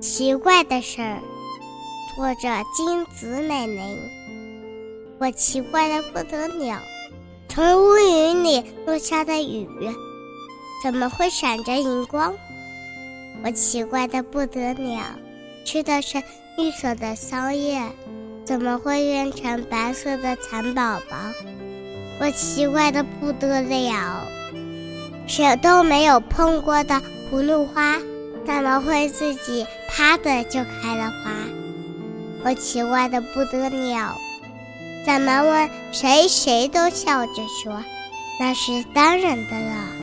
奇怪的事儿，作者金子美玲。我奇怪的不得了，从乌云里落下的雨，怎么会闪着荧光？我奇怪的不得了，吃的是绿色的桑叶，怎么会变成白色的蚕宝宝？我奇怪的不得了，谁都没有碰过的葫芦花。怎么会自己啪的就开了花？我奇怪的不得了。怎么问谁，谁都笑着说，那是当然的了。